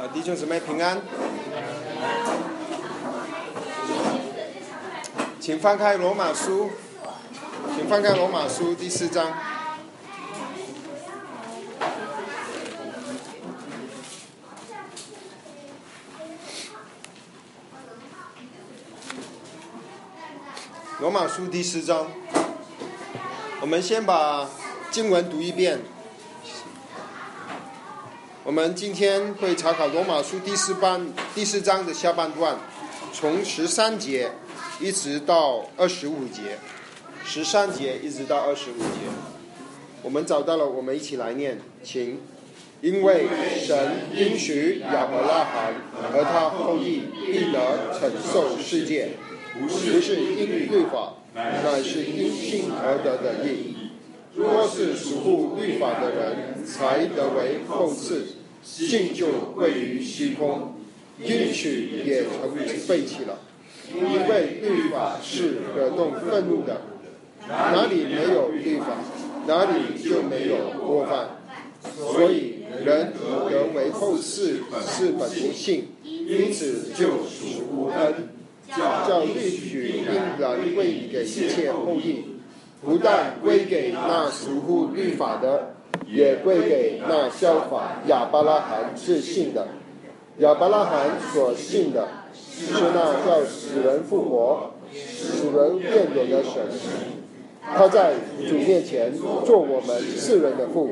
啊，弟兄姊妹平安，请翻开罗马书，请翻开罗马书第四章。罗马书第四章，我们先把经文读一遍。我们今天会查考罗马书第四班第四章的下半段，从十三节一直到二十五节，十三节一直到二十五节。我们找到了，我们一起来念，请。因为神应许亚伯拉罕和他后裔必得承受世界。不是因律法，乃是因信而得的义。若是属乎律法的人，才得为后嗣，信就归于虚空，应许也成废弃了。因为律法是惹动愤怒的，哪里没有律法，哪里就没有过犯。所以人得为后世是本不信，因此就属无恩。叫律许应然归给一切后裔，不但归给那属乎律法的，也归给那效法亚伯拉罕自信的。亚伯拉罕所信的，是那叫死人复活、使人变有的神。他在主面前做我们世人的父，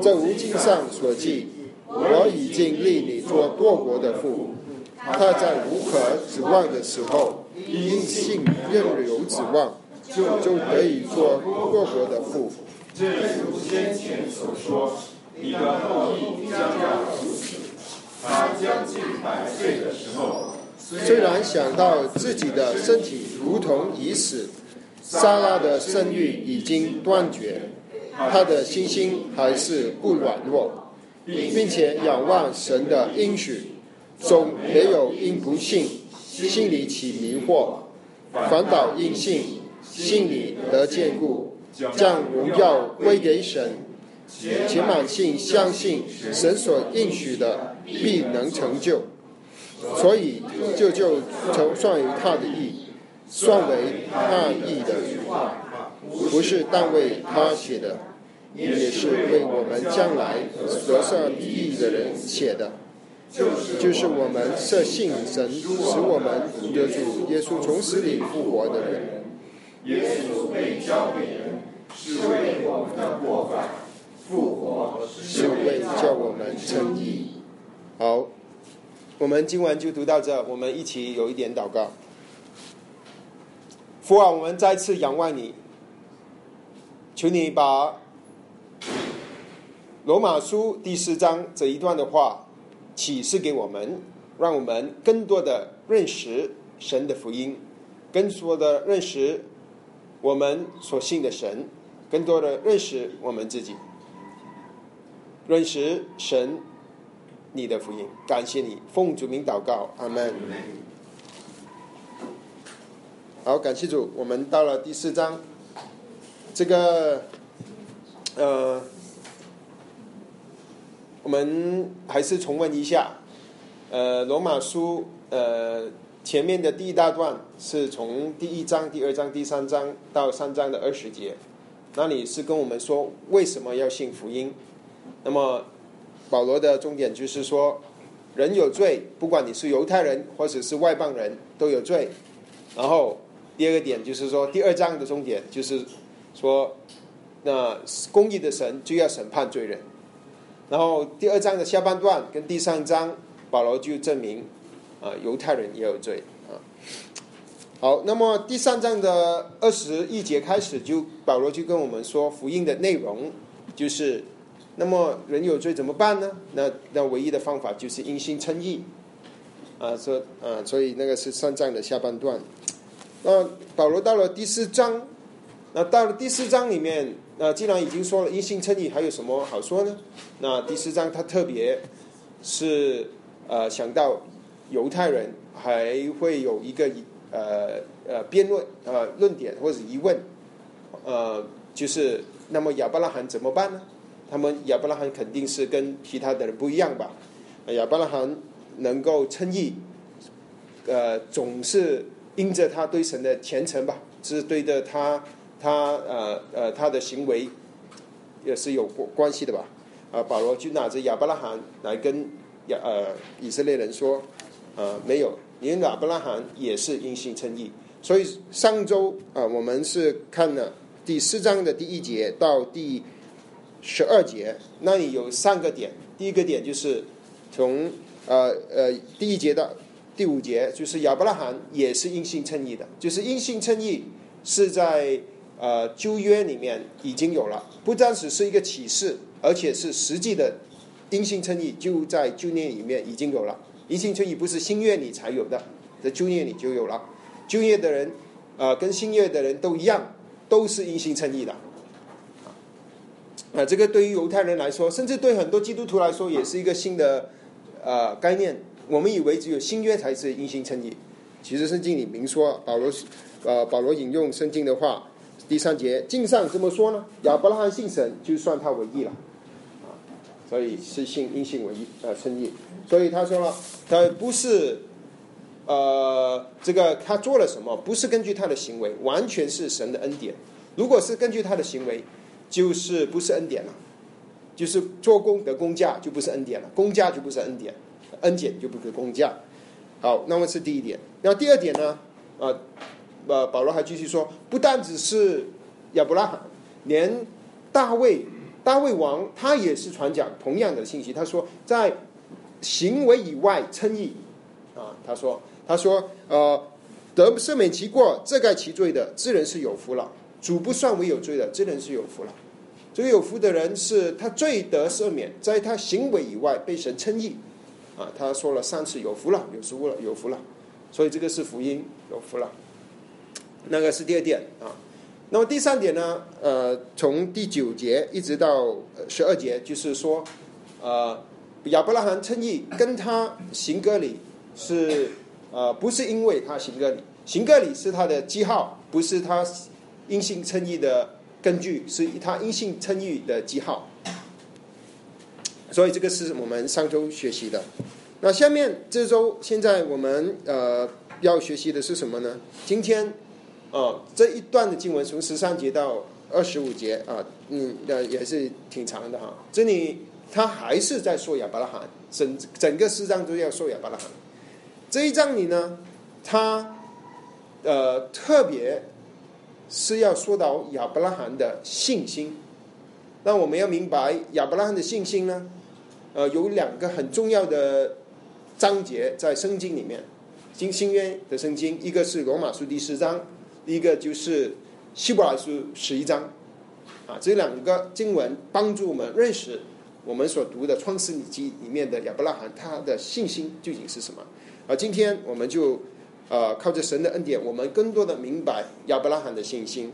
正如经上所记：我已经立你做多国的父。他在无可指望的时候，因信任有指望，就就可以做各国的父。正如先前所说，你的后裔将要如此。他将近百岁的时候，虽然想到自己的身体如同已死，莎拉的生育已经断绝，他的信心还是不软弱，并且仰望神的应许。总没有因不信，心里起迷惑，反倒因信，心里得坚固，将荣耀归给神，且满信相信神所应许的必能成就，所以就就成算于他的意，算为他意的，不是但为他写的，也是为我们将来得上义的人写的。就是我们设信神，使我们得主耶稣从死里复活的人。耶稣被交给人，是为我们的过犯；复活是为叫我们称义。好，我们今晚就读到这，我们一起有一点祷告。父啊，我们再次仰望你，求你把罗马书第四章这一段的话。启示给我们，让我们更多的认识神的福音，更多的认识我们所信的神，更多的认识我们自己，认识神你的福音。感谢你，奉主名祷告，阿门。好，感谢主，我们到了第四章，这个呃。我们还是重温一下，呃，罗马书呃前面的第一大段是从第一章、第二章、第三章到三章的二十节，那里是跟我们说为什么要信福音。那么保罗的重点就是说，人有罪，不管你是犹太人或者是外邦人都有罪。然后第二个点就是说，第二章的重点就是说，那公义的神就要审判罪人。然后第二章的下半段跟第三章，保罗就证明，啊，犹太人也有罪啊。好，那么第三章的二十一节开始，就保罗就跟我们说福音的内容，就是，那么人有罪怎么办呢？那那唯一的方法就是因信称义，啊，说啊，所以那个是三章的下半段。那保罗到了第四章，那到了第四章里面。那既然已经说了因信称义，还有什么好说呢？那第四章他特别是呃想到犹太人还会有一个呃呃辩论呃论点或者疑问，呃就是那么亚伯拉罕怎么办呢？他们亚伯拉罕肯定是跟其他的人不一样吧？亚伯拉罕能够称义，呃，总是因着他对神的虔诚吧，是对着他他呃呃他的行为也是有关关系的吧。啊，保罗就拿着亚伯拉罕来跟亚呃以色列人说，呃，没有，连亚伯拉罕也是因信称义。所以上周啊，我们是看了第四章的第一节到第十二节，那里有三个点。第一个点就是从呃呃第一节到第五节，就是亚伯拉罕也是因信称义的，就是因信称义是在呃旧约里面已经有了，不单只是一个启示，而且是实际的因信称义就在旧约里面已经有了。因信称义不是新约里才有的，在旧约里就有了。就业的人，啊，跟新业的人都一样，都是因信称义的。啊，这个对于犹太人来说，甚至对很多基督徒来说，也是一个新的呃概念。我们以为只有新约才是因信称义，其实圣经里明说，保罗呃保罗引用圣经的话，第三节经上这么说呢？亚伯拉罕信神，就算他为义了。啊，所以是信因信为义呃称义。所以他说了，他不是。呃，这个他做了什么？不是根据他的行为，完全是神的恩典。如果是根据他的行为，就是不是恩典了，就是做工得工价就不是恩典了，工价就不是恩典，恩典就不是工价。好，那么是第一点。那第二点呢？啊，呃，保罗还继续说，不但只是亚伯拉罕，连大卫，大卫王他也是传讲同样的信息。他说，在行为以外称义啊，他说。他说：“呃，得赦免其过，遮盖其罪的，这人是有福了。主不算为有罪的，这人是有福了。这个有福的人是他罪得赦免，在他行为以外被神称义。啊，他说了三次有福了，有福了，有福了。所以这个是福音，有福了。那个是第二点啊。那么第三点呢？呃，从第九节一直到十二节，就是说，呃，亚伯拉罕称义跟他行割礼是。”呃，不是因为他行个礼，行个礼是他的记号，不是他因信称义的根据，是他因信称义的记号。所以这个是我们上周学习的。那下面这周现在我们呃要学习的是什么呢？今天啊这一段的经文从十三节到二十五节啊，嗯，呃也是挺长的哈。这里他还是在说亚伯拉罕，整整个诗章都要说亚伯拉罕。这一章里呢，他呃特别是要说到亚伯拉罕的信心。那我们要明白亚伯拉罕的信心呢，呃，有两个很重要的章节在圣经里面，新新约的圣经，一个是罗马书第十章，一个就是希伯来书十一章。啊，这两个经文帮助我们认识我们所读的创世纪里面的亚伯拉罕他的信心究竟是什么。而今天我们就，呃，靠着神的恩典，我们更多的明白亚伯拉罕的信心。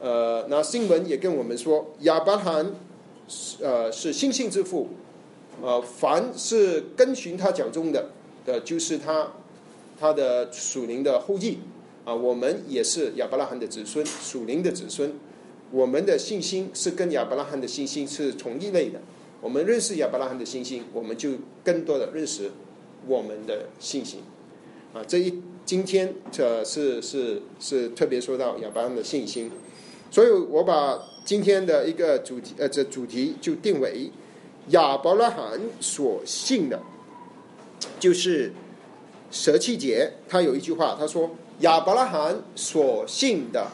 呃，那新闻也跟我们说，亚伯拉罕是，呃，是信心之父。呃，凡是跟循他脚中的，的就是他，他的属灵的后裔。啊，我们也是亚伯拉罕的子孙，属灵的子孙。我们的信心是跟亚伯拉罕的信心是同一类的。我们认识亚伯拉罕的信心，我们就更多的认识。我们的信心。啊，这一今天这是是是特别说到亚伯拉罕的信心，所以我把今天的一个主题呃这主题就定为亚伯拉罕所信的，就是舍弃节，他有一句话，他说亚伯拉罕所信的。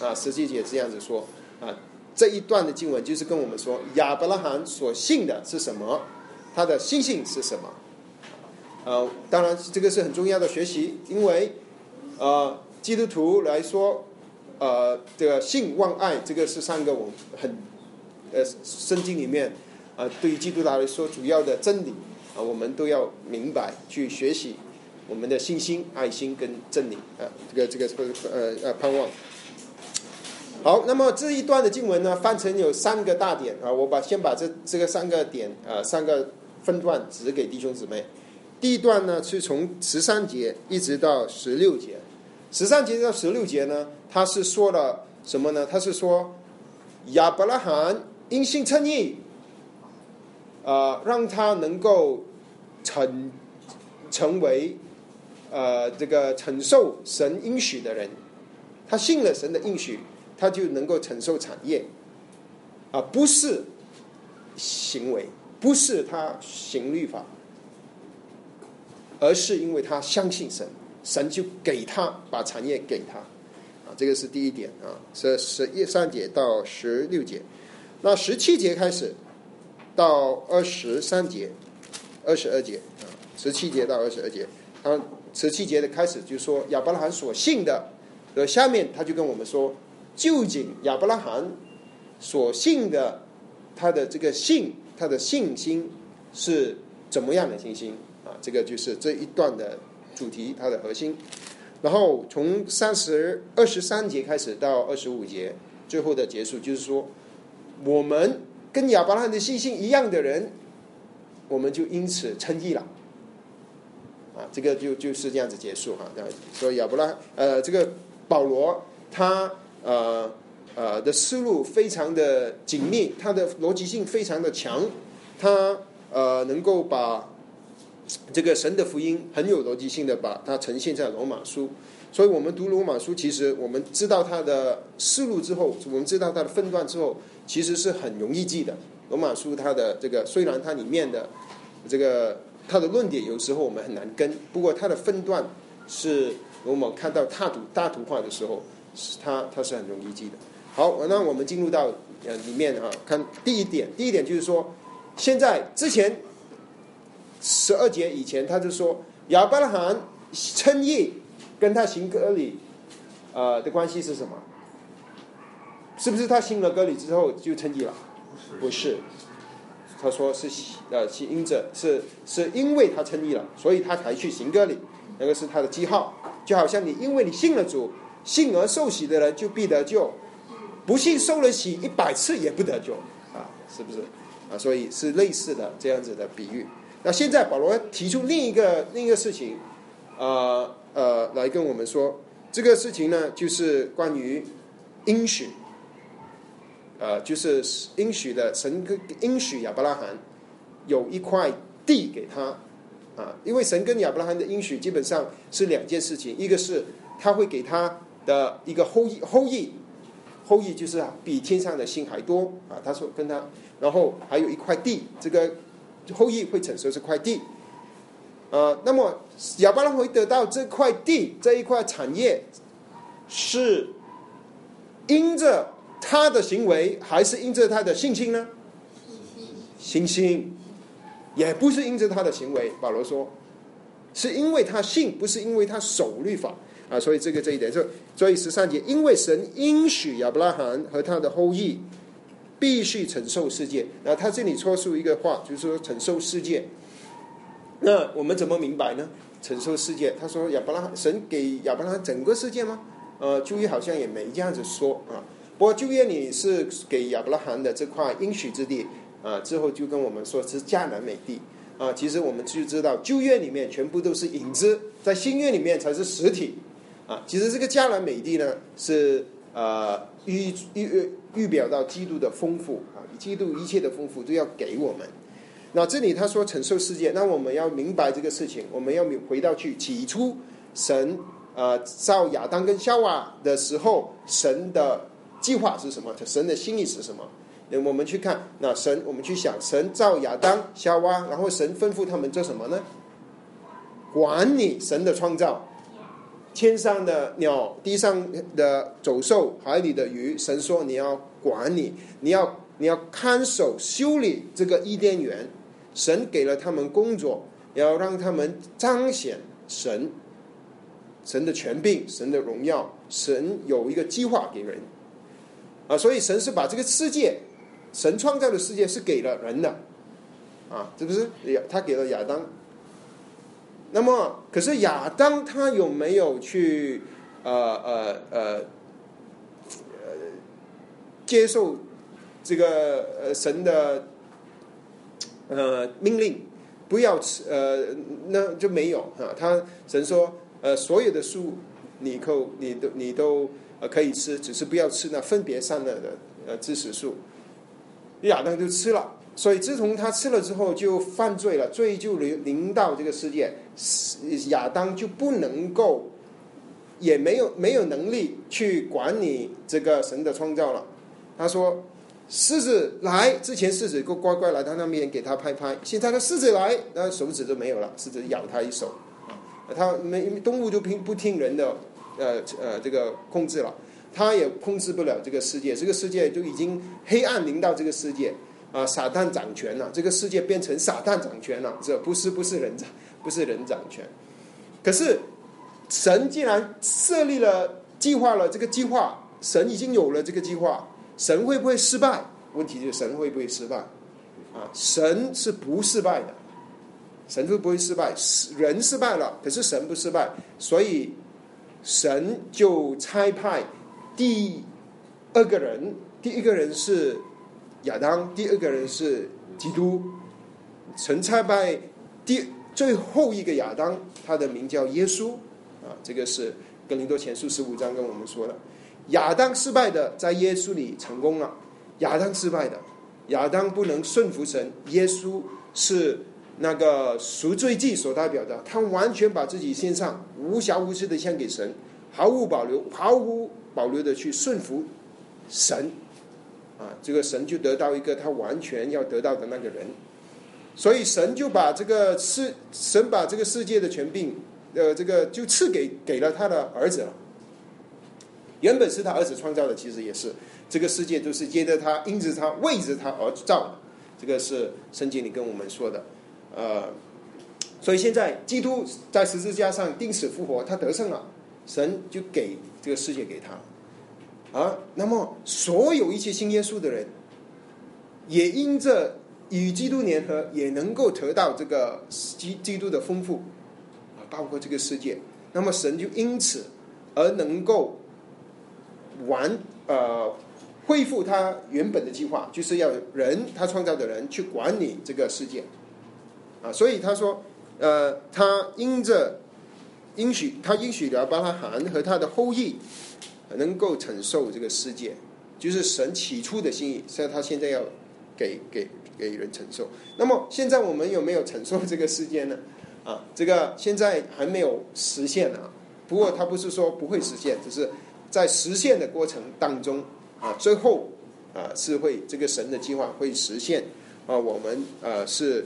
啊，舍弃节这样子说。啊，这一段的经文就是跟我们说亚伯拉罕所信的是什么，他的信心是什么。呃，当然这个是很重要的学习，因为呃，基督徒来说，呃，这个信、望、爱，这个是三个我很呃圣经里面啊，对于基督徒来说主要的真理啊，我们都要明白去学习我们的信心、爱心跟真理啊，这个这个呃呃盼望。好，那么这一段的经文呢，翻成有三个大点啊，我把先把这这个三个点啊，三个分段指给弟兄姊妹。第一段呢，是从十三节一直到十六节。十三节到十六节呢，他是说了什么呢？他是说亚伯拉罕因信称义，啊，让他能够成成为呃这个承受神应许的人，他信了神的应许，他就能够承受产业，啊，不是行为，不是他行律法，而是因为他相信神，神就给他把产业给他，啊，这个是第一点啊，是十一三节到十六节，那十七节开始到二十三节，二十二节啊，十七节到二十二节，他十七节的开始就说亚伯拉罕所信的，呃，下面他就跟我们说，究竟亚伯拉罕所信的他的这个信，他的信心是怎么样的信心？啊，这个就是这一段的主题，它的核心。然后从三十二十三节开始到二十五节，最后的结束就是说，我们跟亚伯拉罕的信心一样的人，我们就因此称义了。啊，这个就就是这样子结束哈。这样所以亚伯拉呃，这个保罗他呃呃的思路非常的紧密，他的逻辑性非常的强，他呃能够把。这个神的福音很有逻辑性的把它呈现在罗马书，所以我们读罗马书，其实我们知道它的思路之后，我们知道它的分段之后，其实是很容易记的。罗马书它的这个虽然它里面的这个它的论点有时候我们很难跟，不过它的分段是我们看到大图大图画的时候，它它是很容易记的。好，那我们进入到呃里面啊，看第一点，第一点就是说，现在之前。十二节以前，他就说亚伯拉罕称义跟他行割礼，呃的关系是什么？是不是他行了割礼之后就称义了？不是，他说是呃是因着是是因为他称义了，所以他才去行割礼，那个是他的记号。就好像你因为你信了主，信而受洗的人就必得救，不信受了洗一百次也不得救啊，是不是？啊，所以是类似的这样子的比喻。那现在保罗提出另一个另一个事情，呃呃，来跟我们说，这个事情呢，就是关于应许，呃，就是应许的神跟应许亚伯拉罕有一块地给他，啊，因为神跟亚伯拉罕的应许基本上是两件事情，一个是他会给他的一个后裔后裔，后裔就是比天上的星还多啊，他说跟他，然后还有一块地，这个。后裔会承受这块地，呃，那么亚伯拉罕会得到这块地这一块产业，是因着他的行为，还是因着他的信心呢？信心，也不是因着他的行为。保罗说，是因为他信，不是因为他守律法啊。所以这个这一点，就所以十三节，因为神应许亚伯拉罕和他的后裔。必须承受世界。那他这里说出一个话，就是说承受世界。那我们怎么明白呢？承受世界，他说亚伯拉罕神给亚伯拉罕整个世界吗？呃，旧约好像也没这样子说啊。不过旧约里是给亚伯拉罕的这块应许之地啊，之后就跟我们说是迦南美地啊。其实我们就知道旧约里面全部都是影子，在新约里面才是实体啊。其实这个迦南美地呢是呃预预。预表到基督的丰富啊，基督一切的丰富都要给我们。那这里他说承受世界，那我们要明白这个事情，我们要回到去起初神呃造亚当跟夏娃的时候，神的计划是什么？神的心意是什么？那我们去看那神，我们去想神造亚当夏娃，然后神吩咐他们做什么呢？管理神的创造。天上的鸟，地上的走兽，海里的鱼，神说你要管你，你要你要看守修理这个伊甸园。神给了他们工作，要让他们彰显神神的权柄、神的荣耀。神有一个计划给人啊，所以神是把这个世界，神创造的世界是给了人的啊，是不是？亚他给了亚当。那么，可是亚当他有没有去呃呃呃呃接受这个呃神的呃命令，不要吃呃那就没有啊。他神说呃所有的树你可你都你都可以吃，只是不要吃那分别善恶的呃知识树。亚当就吃了所以自从他吃了之后就犯罪了，罪就临临到这个世界，亚当就不能够，也没有没有能力去管理这个神的创造了。他说：“狮子来之前，狮子就乖乖来他那边给他拍拍。现在的狮子来，那手指都没有了，狮子咬他一手。他没动物就听不听人的，呃呃这个控制了，他也控制不了这个世界。这个世界就已经黑暗临到这个世界。”啊，撒旦掌权了，这个世界变成撒旦掌权了，这不是不是人掌，不是人掌权。可是神既然设立了计划了，这个计划神已经有了这个计划，神会不会失败？问题就是神会不会失败？啊，神是不失败的，神会不会失败？人失败了，可是神不失败，所以神就差派第二个人，第一个人是。亚当，第二个人是基督，神差派第最后一个亚当，他的名叫耶稣啊，这个是格林多前书十五章跟我们说的。亚当失败的，在耶稣里成功了。亚当失败的，亚当不能顺服神，耶稣是那个赎罪祭所代表的，他完全把自己献上，无瑕无疵的献给神，毫无保留，毫无保留的去顺服神。啊，这个神就得到一个他完全要得到的那个人，所以神就把这个世神把这个世界的权柄，呃，这个就赐给给了他的儿子了。原本是他儿子创造的，其实也是这个世界都是接着他因着他为着他而造的，这个是圣经里跟我们说的。呃，所以现在基督在十字架上钉死复活，他得胜了，神就给这个世界给他。啊，那么所有一切信耶稣的人，也因着与基督联合，也能够得到这个基基督的丰富啊，包括这个世界。那么神就因此而能够完呃恢复他原本的计划，就是要人他创造的人去管理这个世界啊。所以他说，呃，他因着应许，他应许了巴拉罕和他的后裔。能够承受这个世界，就是神起初的心意，所以他现在要给给给人承受。那么现在我们有没有承受这个世界呢？啊，这个现在还没有实现啊。不过他不是说不会实现，只是在实现的过程当中啊，最后啊是会这个神的计划会实现啊。我们呃是，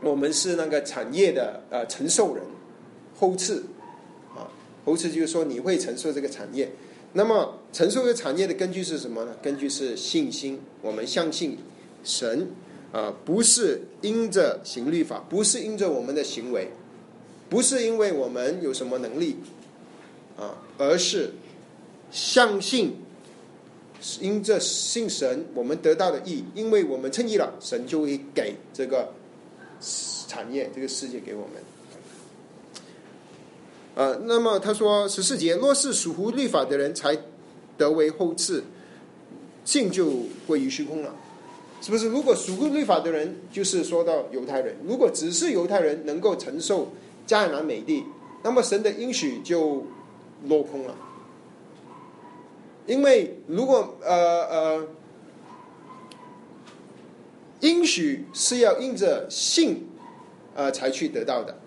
我们是那个产业的呃承受人后次。后次就是说，你会承受这个产业。那么，承受这个产业的根据是什么呢？根据是信心。我们相信神啊，不是因着行律法，不是因着我们的行为，不是因为我们有什么能力啊，而是相信因着信神，我们得到的义，因为我们称义了，神就会给这个产业、这个世界给我们。呃，那么他说十四节，若是属乎律法的人才得为后赐，信就归于虚空了，是不是？如果属乎律法的人，就是说到犹太人，如果只是犹太人能够承受迦南美地，那么神的应许就落空了。因为如果呃呃，应许是要应着信呃才去得到的，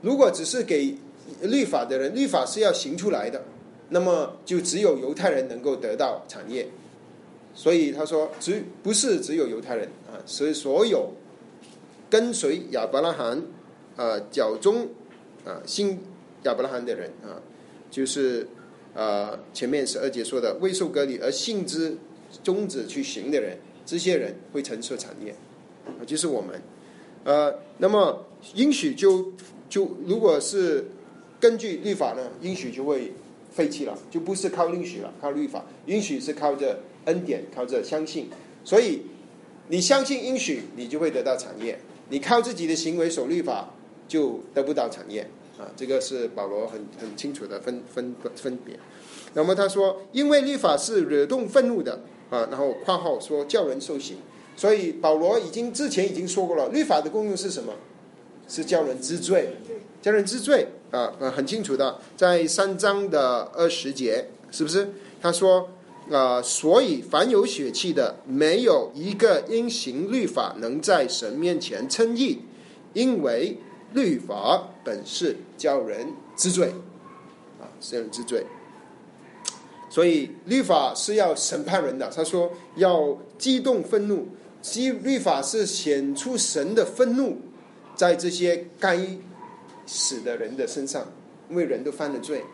如果只是给。律法的人，律法是要行出来的，那么就只有犹太人能够得到产业。所以他说，只不是只有犹太人啊，所以所有跟随亚伯拉罕啊脚中啊信亚伯拉罕的人啊，就是啊前面十二节说的未受割礼而信之宗旨去行的人，这些人会承受产业啊，就是我们。呃，那么应许就就如果是。根据律法呢，应许就会废弃了，就不是靠应许了，靠律法。应许是靠着恩典，靠着相信。所以你相信应许，你就会得到产业；你靠自己的行为守律法，就得不到产业。啊，这个是保罗很很清楚的分分分别。那么他说，因为律法是惹动愤怒的啊，然后括号说叫人受刑。所以保罗已经之前已经说过了，律法的功用是什么？是叫人知罪，叫人知罪。啊，很清楚的，在三章的二十节，是不是？他说，啊，所以凡有血气的，没有一个因行律法能在神面前称义，因为律法本是叫人知罪，啊，叫人知罪。所以律法是要审判人的。他说要激动愤怒，激律法是显出神的愤怒，在这些该死的人的身上，因为人都犯了罪，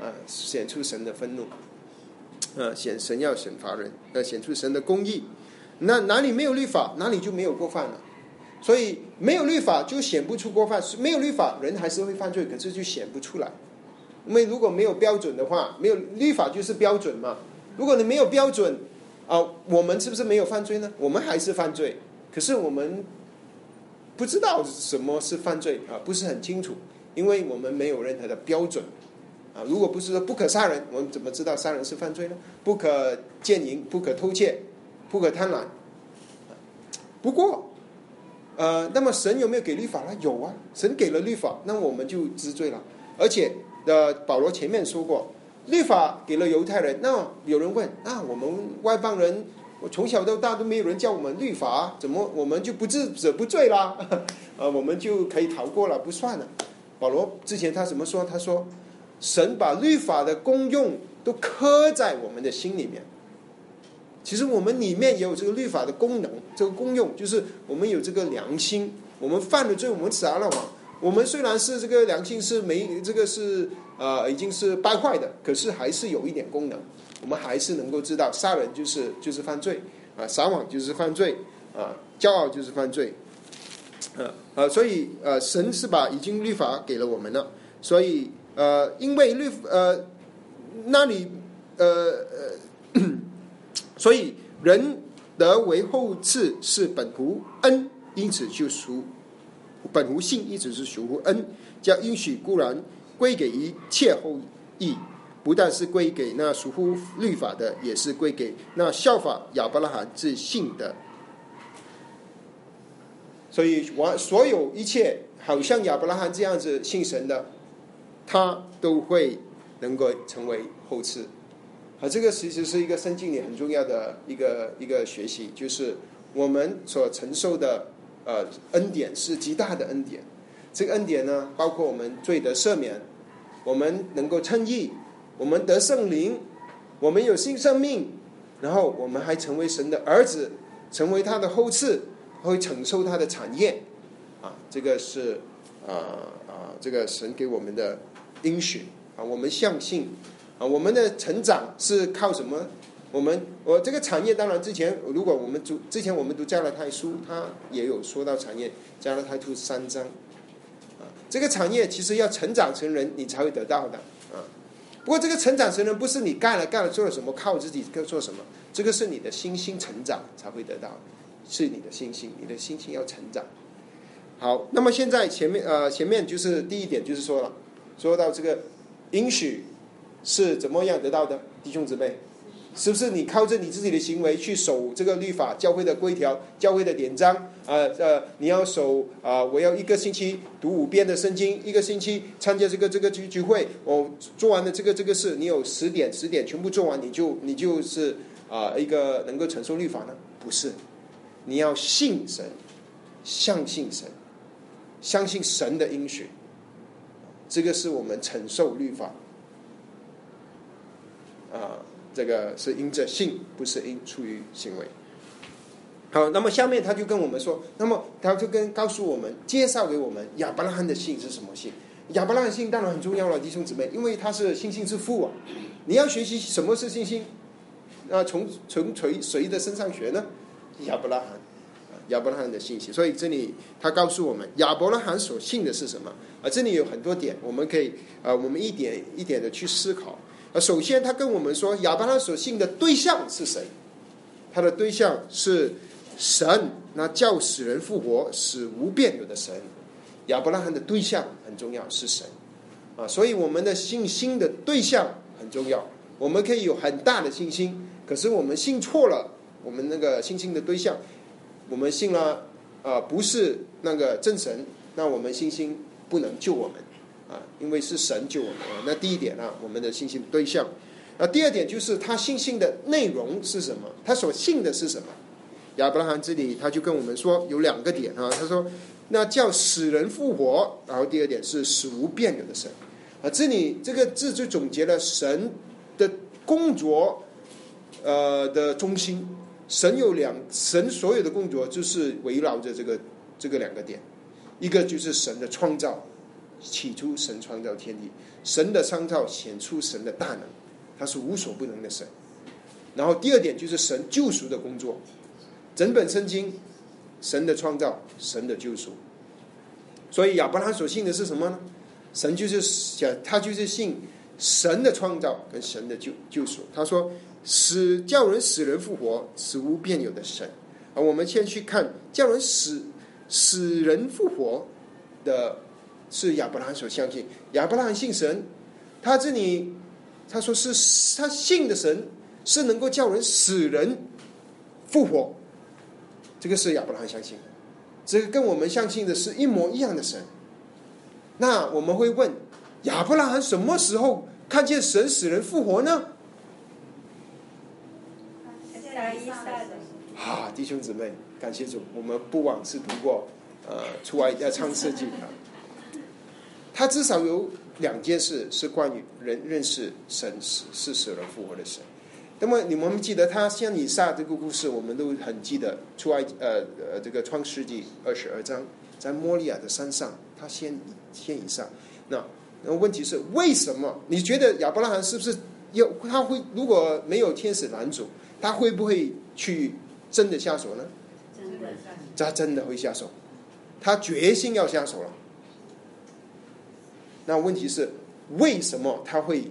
啊，显出神的愤怒。呃，显神要审罚人，呃，显出神的公义。那哪里没有律法，哪里就没有过犯了。所以没有律法就显不出过犯，没有律法人还是会犯罪，可是就显不出来。因为如果没有标准的话，没有律法就是标准嘛。如果你没有标准，啊，我们是不是没有犯罪呢？我们还是犯罪，可是我们不知道什么是犯罪啊，不是很清楚，因为我们没有任何的标准。啊，如果不是说不可杀人，我们怎么知道杀人是犯罪呢？不可奸淫，不可偷窃，不可贪婪。不过，呃，那么神有没有给律法呢？有啊，神给了律法，那我们就知罪了。而且，呃，保罗前面说过，律法给了犹太人。那有人问，啊，我们外邦人，我从小到大都没有人教我们律法，怎么我们就不治者不罪啦？呃，我们就可以逃过了，不算了。保罗之前他怎么说？他说。神把律法的功用都刻在我们的心里面。其实我们里面也有这个律法的功能，这个功用就是我们有这个良心。我们犯了罪，我们死了谎。我们虽然是这个良心是没这个是呃已经是败坏的，可是还是有一点功能。我们还是能够知道杀人就是就是犯罪啊，撒谎就是犯罪啊，骄傲就是犯罪。呃呃，所以呃，神是把已经律法给了我们了，所以。呃，因为律呃那里呃呃，所以人得为后赐是本乎恩，因此就属本乎信，一直是属乎恩。将应许固然归给一切后裔，不但是归给那属乎律法的，也是归给那效法亚伯拉罕之信的。所以，我所有一切好像亚伯拉罕这样子信神的。他都会能够成为后赐，啊，这个其实是一个圣经里很重要的一个一个学习，就是我们所承受的呃恩典是极大的恩典。这个恩典呢，包括我们罪得赦免，我们能够称义，我们得圣灵，我们有新生命，然后我们还成为神的儿子，成为他的后嗣，会承受他的产业，啊，这个是啊啊，这个神给我们的。应许啊，我们相信啊，我们的成长是靠什么？我们我这个产业，当然之前如果我们读之前我们读加拉太书，他也有说到产业，加拉太书三章啊，这个产业其实要成长成人，你才会得到的。不过这个成长神人不是你干了干了做了什么，靠自己要做什么，这个是你的心心成长才会得到，是你的心心，你的心心要成长。好，那么现在前面呃前面就是第一点就是说了。说到这个允许是怎么样得到的，弟兄姊妹，是不是你靠着你自己的行为去守这个律法、教会的规条、教会的典章？啊呃，你要守啊，我要一个星期读五遍的圣经，一个星期参加这个这个聚聚会，我做完了这个这个事，你有十点十点全部做完，你就你就是啊一个能够承受律法呢？不是，你要信神，相信神，相信神的应许。这个是我们承受律法，啊，这个是因着信，不是因出于行为。好，那么下面他就跟我们说，那么他就跟告诉我们，介绍给我们亚伯拉罕的信是什么信？亚伯拉罕信当然很重要了，弟兄姊妹，因为他是信心之父啊。你要学习什么是信心？那从从谁谁的身上学呢？亚伯拉罕。亚伯拉罕的信息，所以这里他告诉我们，亚伯拉罕所信的是什么？啊，这里有很多点，我们可以啊，我们一点一点的去思考。啊，首先他跟我们说，亚伯拉罕所信的对象是谁？他的对象是神，那叫死人复活、使无变有的神。亚伯拉罕的对象很重要，是神啊，所以我们的信心的对象很重要。我们可以有很大的信心，可是我们信错了，我们那个信心的对象。我们信了啊，不是那个真神，那我们信心不能救我们啊，因为是神救我们。那第一点呢，我们的信心对象。那，第二点就是他信心的内容是什么？他所信的是什么？亚伯拉罕这里他就跟我们说有两个点啊，他说那叫死人复活，然后第二点是死无变有的神啊，这里这个字就总结了神的工作呃的中心。神有两，神所有的工作就是围绕着这个这个两个点，一个就是神的创造，起初神创造天地，神的创造显出神的大能，他是无所不能的神。然后第二点就是神救赎的工作，整本圣经，神的创造，神的救赎。所以亚伯拉罕所信的是什么呢？神就是想，他就是信神的创造跟神的救救赎。他说。使叫人死人复活，死无变有的神啊！我们先去看叫人死死人复活的，是亚伯拉罕所相信。亚伯拉罕信神，他这里他说是他信的神是能够叫人死人复活，这个是亚伯拉罕相信。这个跟我们相信的是一模一样的神。那我们会问亚伯拉罕什么时候看见神死人复活呢？啊，弟兄姊妹，感谢主，我们不枉是读过呃出来要唱世纪啊。他至少有两件事是关于人认识神是是死人复活的神。那么你们记得他像以撒这个故事，我们都很记得。出来呃呃这个创世纪二十二章，在摩利亚的山上，他先先以撒。那那问题是为什么？你觉得亚伯拉罕是不是要他会如果没有天使拦阻？他会不会去真的下手呢？他真的会下手，他决心要下手了。那问题是为什么他会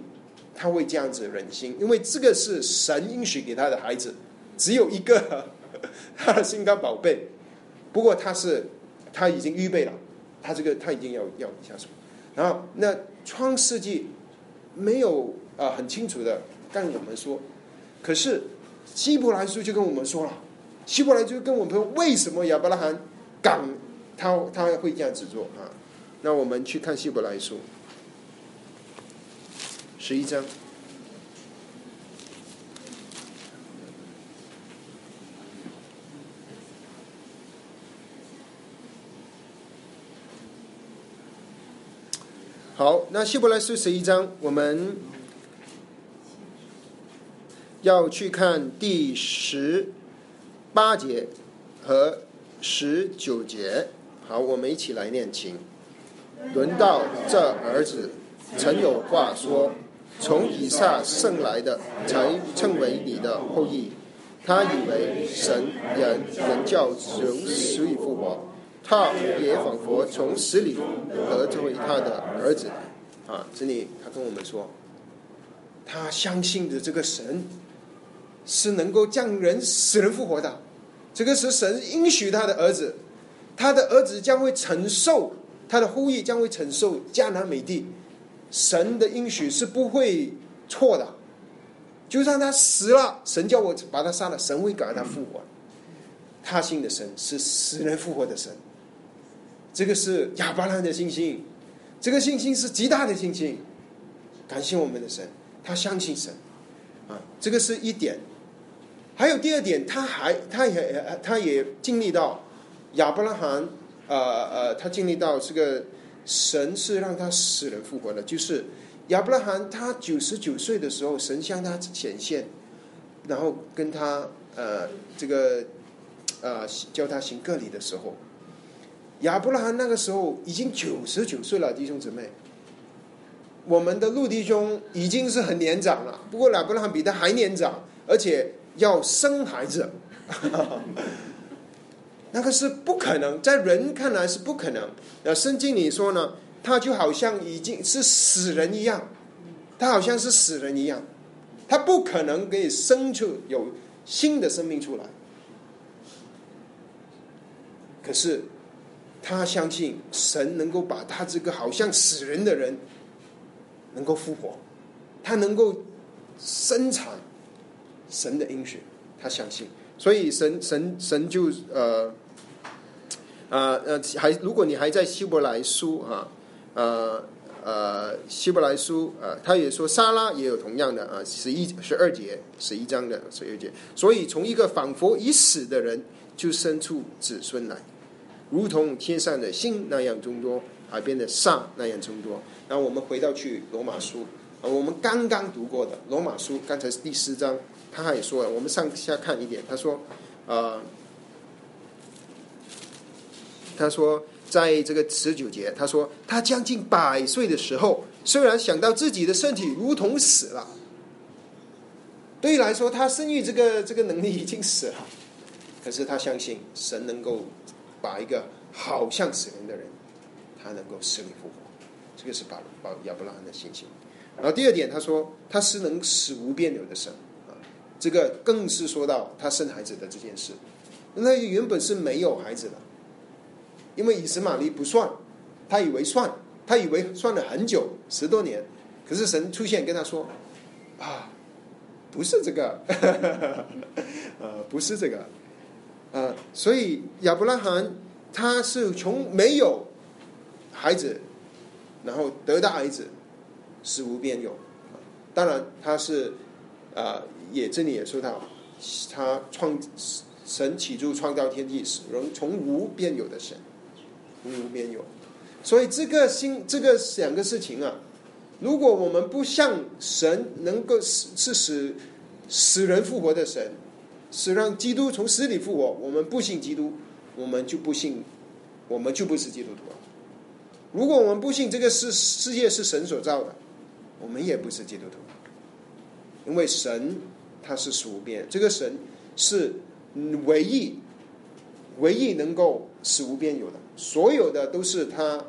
他会这样子忍心？因为这个是神允许给他的孩子，只有一个 他的心肝宝贝。不过他是他已经预备了，他这个他已经要要下手。然后那创世纪没有啊很清楚的跟我们说，可是。希伯来书就跟我们说了，希伯来就跟我们说，为什么亚伯拉罕敢他他会这样子做啊？那我们去看希伯来书十一章。好，那希伯来书十一章，我们。要去看第十八节和十九节。好，我们一起来念经。轮到这儿子，曾有话说：从以撒生来的，才称为你的后裔。他以为神人人叫从死里复活，他也仿佛从死里得作为他的儿子。啊，这里他跟我们说，他相信的这个神。是能够将人死人复活的，这个是神应许他的儿子，他的儿子将会承受他的后裔将会承受迦南美地，神的应许是不会错的，就算他死了，神叫我把他杀了，神会让他复活，他信的神是死人复活的神，这个是亚伯拉罕的信心，这个信心是极大的信心，感谢我们的神，他相信神，啊，这个是一点。还有第二点，他还他也他也经历到亚伯拉罕，呃呃，他经历到这个神是让他死人复活的，就是亚伯拉罕他九十九岁的时候，神向他显现，然后跟他呃这个呃教他行割礼的时候，亚伯拉罕那个时候已经九十九岁了，弟兄姊妹，我们的陆弟兄已经是很年长了，不过亚伯拉罕比他还年长，而且。要生孩子，那个是不可能，在人看来是不可能。那圣经里说呢，他就好像已经是死人一样，他好像是死人一样，他不可能给你生出有新的生命出来。可是他相信神能够把他这个好像死人的人能够复活，他能够生产。神的应许，他相信，所以神神神就呃，呃呃还如果你还在希伯来书啊，呃呃希伯来书啊，他也说撒拉也有同样的啊，十一十二节十一章的十二节，所以从一个仿佛已死的人就生出子孙来，如同天上的星那样众多，海边的沙那样众多。那我们回到去罗马书啊，我们刚刚读过的罗马书，刚才是第四章，他还说了，我们上下看一点，他说啊，他说。在这个十九节，他说他将近百岁的时候，虽然想到自己的身体如同死了，对于来说，他生育这个这个能力已经死了，可是他相信神能够把一个好像死人的人，他能够死里复活，这个是把把亚伯拉罕的信心。然后第二点，他说他是能使无变有的神啊，这个更是说到他生孩子的这件事，那原本是没有孩子的。因为以实玛利不算，他以为算，他以为算了很久十多年，可是神出现跟他说：“啊，不是这个，呃，不是这个，呃，所以亚伯拉罕他是从没有孩子，然后得到孩子，使无边有。当然他是啊，也这里也说到，他创神起初创造天地，使人从无变有的神。”无边有，所以这个心，这个两个事情啊，如果我们不像神能够使是使使人复活的神，是让基督从死里复活，我们不信基督，我们就不信，我们就不是基督徒。如果我们不信这个世世界是神所造的，我们也不是基督徒，因为神他是属变，这个神是唯一唯一能够使无边有的。所有的都是他，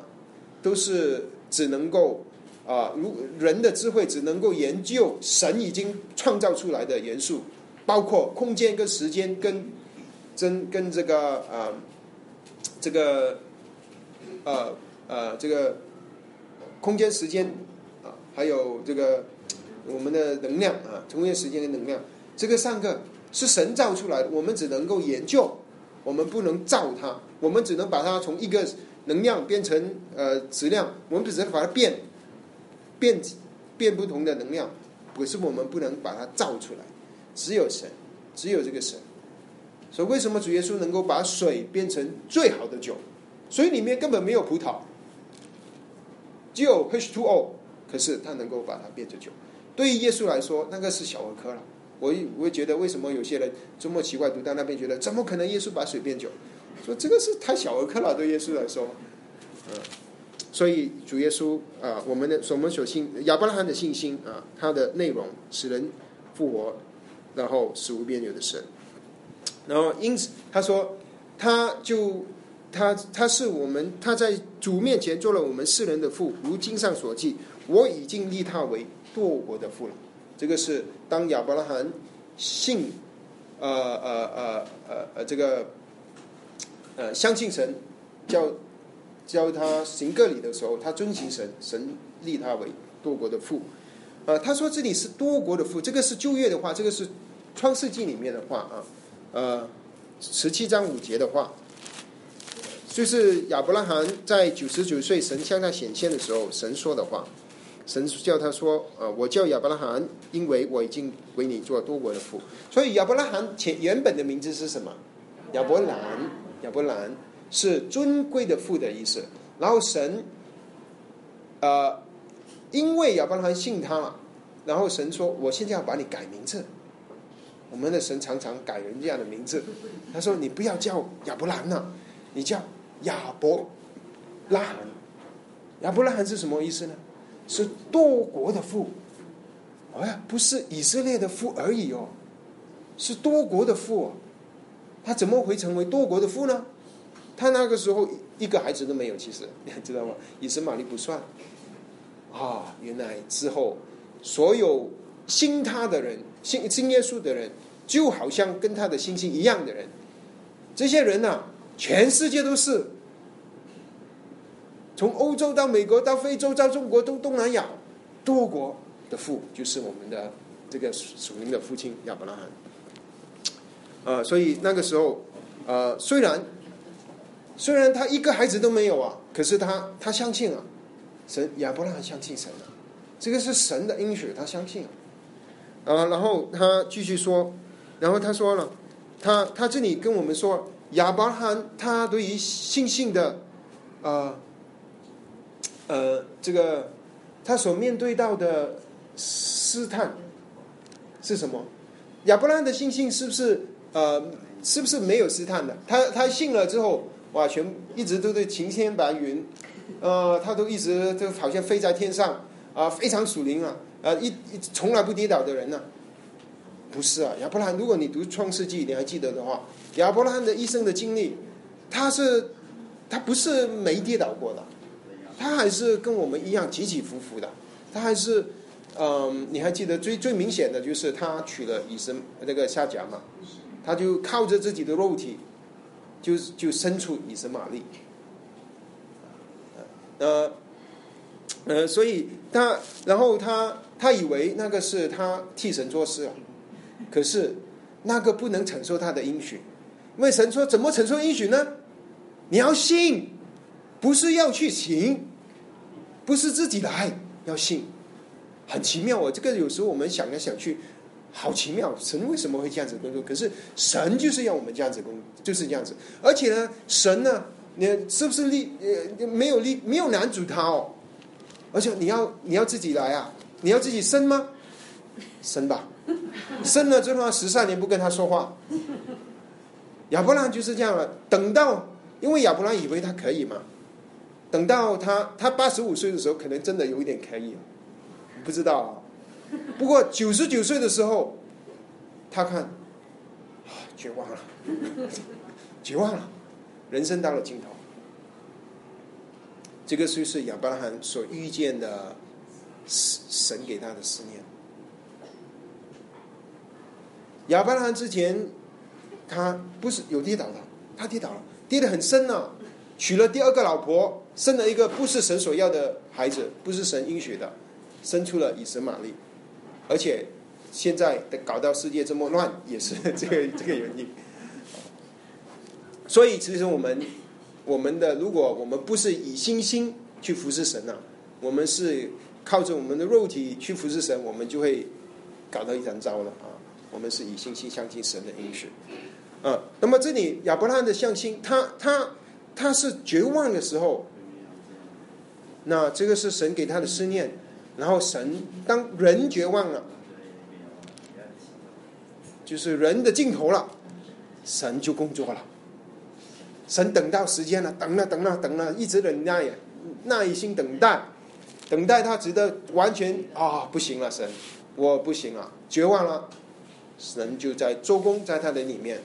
都是只能够啊，如人的智慧只能够研究神已经创造出来的元素，包括空间跟时间跟真跟这个啊这个呃呃这个空间时间啊，还有这个我们的能量啊，空间时间跟能量，这个三个是神造出来的，我们只能够研究。我们不能造它，我们只能把它从一个能量变成呃质量，我们只能把它变变变不同的能量，可是我们不能把它造出来。只有神，只有这个神。所以为什么主耶稣能够把水变成最好的酒？水里面根本没有葡萄，只有 H2O，可是他能够把它变成酒。对于耶稣来说，那个是小儿科了。我我会觉得，为什么有些人这么奇怪？读到那边觉得，怎么可能耶稣把水变酒？说这个是太小儿科了，对耶稣来说。嗯，所以主耶稣啊，我们的所我们所信亚伯拉罕的信心啊，它的内容使人复活，然后使无边有的神。然后因此他说，他就他他是我们他在主面前做了我们世人的父，如经上所记，我已经立他为堕国的父了。这个是当亚伯拉罕信，呃呃呃呃呃这个，呃相信神，教教他行个礼的时候，他遵行神，神立他为多国的父。呃，他说这里是多国的父，这个是旧约的话，这个是创世纪里面的话啊，呃十七章五节的话，就是亚伯拉罕在九十九岁神向他显现的时候，神说的话。神叫他说：“呃，我叫亚伯拉罕，因为我已经为你做多国的父。所以亚伯拉罕前原本的名字是什么？亚伯兰，亚伯兰是尊贵的父的意思。然后神，呃，因为亚伯拉罕信他了，然后神说：我现在要把你改名字。我们的神常常改人这样的名字。他说：你不要叫亚伯兰了，你叫亚伯拉罕。亚伯拉罕是什么意思呢？”是多国的父，哎，不是以色列的父而已哦，是多国的父。他怎么会成为多国的父呢？他那个时候一个孩子都没有，其实你 知道吗？以实玛利不算。啊，原来之后所有信他的人、信信耶稣的人，就好像跟他的星星一样的人，这些人呢，全世界都是。从欧洲到美国到非洲到中国到东南亚，多国的父就是我们的这个属灵的父亲亚伯拉罕。呃，所以那个时候，呃，虽然虽然他一个孩子都没有啊，可是他他相信啊，神亚伯拉罕相信神啊，这个是神的应许，他相信啊。然后他继续说，然后他说了，他他这里跟我们说，亚伯拉罕他对于信心的，呃，呃，这个他所面对到的试探是什么？亚伯拉罕的信心是不是呃，是不是没有试探的？他他信了之后，哇，全一直都在晴天白云。呃，他都一直就好像飞在天上啊，非常属灵啊，呃，一一从来不跌倒的人呢，不是啊，亚伯拉罕。如果你读创世纪，你还记得的话，亚伯拉罕的一生的经历，他是他不是没跌倒过的，他还是跟我们一样起起伏伏的，他还是嗯，你还记得最最明显的就是他娶了以身那个夏甲嘛，他就靠着自己的肉体，就就生出以身玛利。呃，呃，所以他，然后他，他以为那个是他替神做事啊，可是那个不能承受他的应许，因为神说怎么承受应许呢？你要信，不是要去行，不是自己来，要信，很奇妙哦！这个有时候我们想来想去，好奇妙，神为什么会这样子工作？可是神就是要我们这样子工，就是这样子，而且呢，神呢？你是不是力呃没有力没有男主他哦，而且你要你要自己来啊，你要自己生吗？生吧，生了之后十三年不跟他说话，亚伯兰就是这样了。等到因为亚伯兰以为他可以嘛，等到他他八十五岁的时候，可能真的有一点可以，不知道。啊。不过九十九岁的时候，他看啊绝望了，绝望了。人生到了尽头，这个就是亚伯拉罕所遇见的神给他的思念。亚伯拉罕之前，他不是有跌倒的，他跌倒了，跌得很深呢。娶了第二个老婆，生了一个不是神所要的孩子，不是神应许的，生出了以神玛利，而且现在搞到世界这么乱，也是这个这个原因。所以，其实我们，我们的，如果我们不是以信心去服侍神呐，我们是靠着我们的肉体去服侍神，我们就会搞到一团糟了啊！我们是以信心相信神的应许，啊，那么这里亚伯拉罕的相亲，他他他是绝望的时候，那这个是神给他的思念，然后神当人绝望了，就是人的尽头了，神就工作了。神等到时间了，等了等了等了，一直忍耐，耐心等待，等待他觉得完全啊不行了，神我不行了，绝望了，神就在做工在他的里面，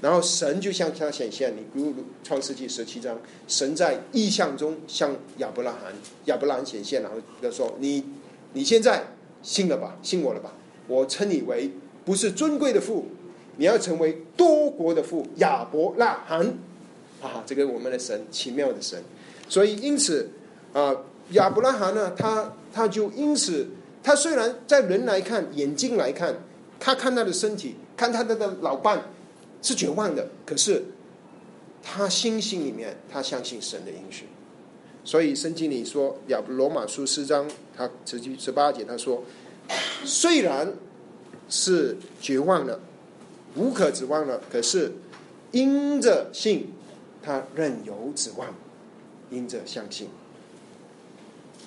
然后神就向他显现，你如创世纪十七章，神在意象中向亚伯拉罕亚伯拉罕显现，然后他说你你现在信了吧，信我了吧，我称你为不是尊贵的父，你要成为多国的父亚伯拉罕。啊，这个我们的神奇妙的神，所以因此啊，亚伯拉罕呢，他他就因此，他虽然在人来看，眼睛来看，他看他的身体，看他的的老伴是绝望的，可是他心心里面，他相信神的应许。所以圣经里说，亚罗马书四章他十七十八节他说，虽然是绝望了，无可指望了，可是因着信。他任由指望，因着相信，